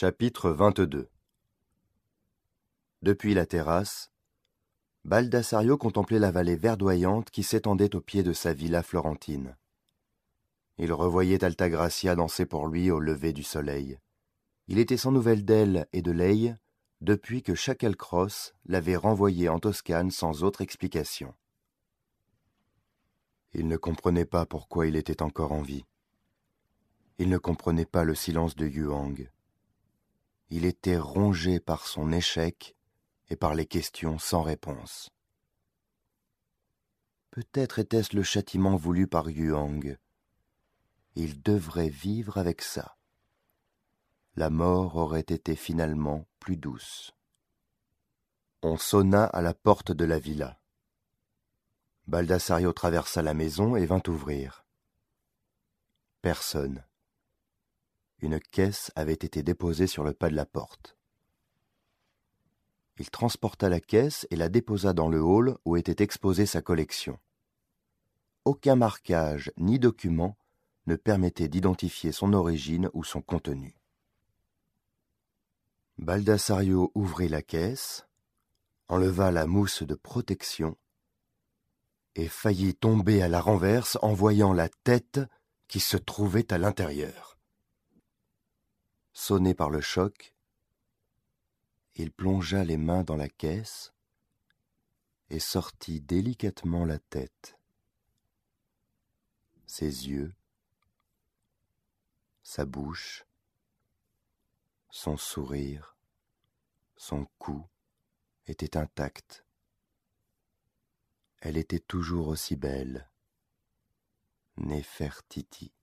Chapitre 22 Depuis la terrasse, Baldassario contemplait la vallée verdoyante qui s'étendait au pied de sa villa florentine. Il revoyait Altagracia danser pour lui au lever du soleil. Il était sans nouvelles d'elle et de Leigh depuis que Chacalcross l'avait renvoyé en Toscane sans autre explication. Il ne comprenait pas pourquoi il était encore en vie. Il ne comprenait pas le silence de Yuang. Il était rongé par son échec et par les questions sans réponse. Peut-être était-ce le châtiment voulu par Yuang. Il devrait vivre avec ça. La mort aurait été finalement plus douce. On sonna à la porte de la villa. Baldassario traversa la maison et vint ouvrir. Personne. Une caisse avait été déposée sur le pas de la porte. Il transporta la caisse et la déposa dans le hall où était exposée sa collection. Aucun marquage ni document ne permettait d'identifier son origine ou son contenu. Baldassario ouvrit la caisse, enleva la mousse de protection et faillit tomber à la renverse en voyant la tête qui se trouvait à l'intérieur. Sonné par le choc, il plongea les mains dans la caisse et sortit délicatement la tête. Ses yeux, sa bouche, son sourire, son cou étaient intacts. Elle était toujours aussi belle, Néfertiti.